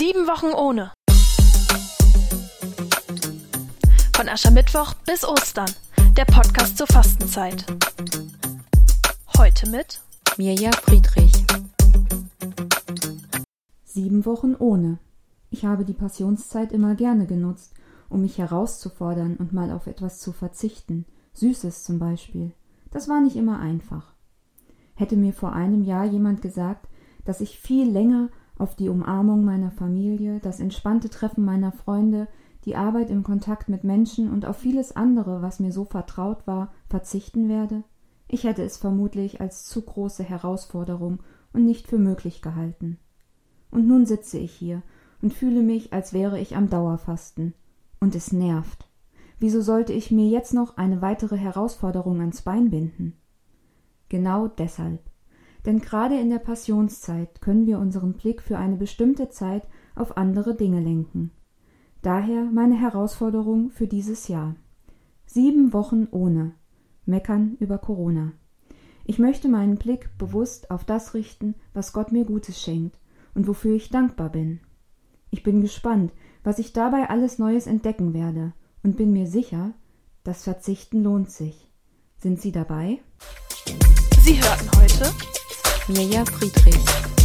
Sieben Wochen ohne. Von Aschermittwoch bis Ostern. Der Podcast zur Fastenzeit. Heute mit Mirja Friedrich. Sieben Wochen ohne. Ich habe die Passionszeit immer gerne genutzt, um mich herauszufordern und mal auf etwas zu verzichten. Süßes zum Beispiel. Das war nicht immer einfach. Hätte mir vor einem Jahr jemand gesagt, dass ich viel länger auf die Umarmung meiner Familie, das entspannte Treffen meiner Freunde, die Arbeit im Kontakt mit Menschen und auf vieles andere, was mir so vertraut war, verzichten werde? Ich hätte es vermutlich als zu große Herausforderung und nicht für möglich gehalten. Und nun sitze ich hier und fühle mich, als wäre ich am Dauerfasten. Und es nervt. Wieso sollte ich mir jetzt noch eine weitere Herausforderung ans Bein binden? Genau deshalb. Denn gerade in der Passionszeit können wir unseren Blick für eine bestimmte Zeit auf andere Dinge lenken. Daher meine Herausforderung für dieses Jahr. Sieben Wochen ohne. Meckern über Corona. Ich möchte meinen Blick bewusst auf das richten, was Gott mir Gutes schenkt und wofür ich dankbar bin. Ich bin gespannt, was ich dabei alles Neues entdecken werde und bin mir sicher, das Verzichten lohnt sich. Sind Sie dabei? Sie hörten heute Mirja Friedrich.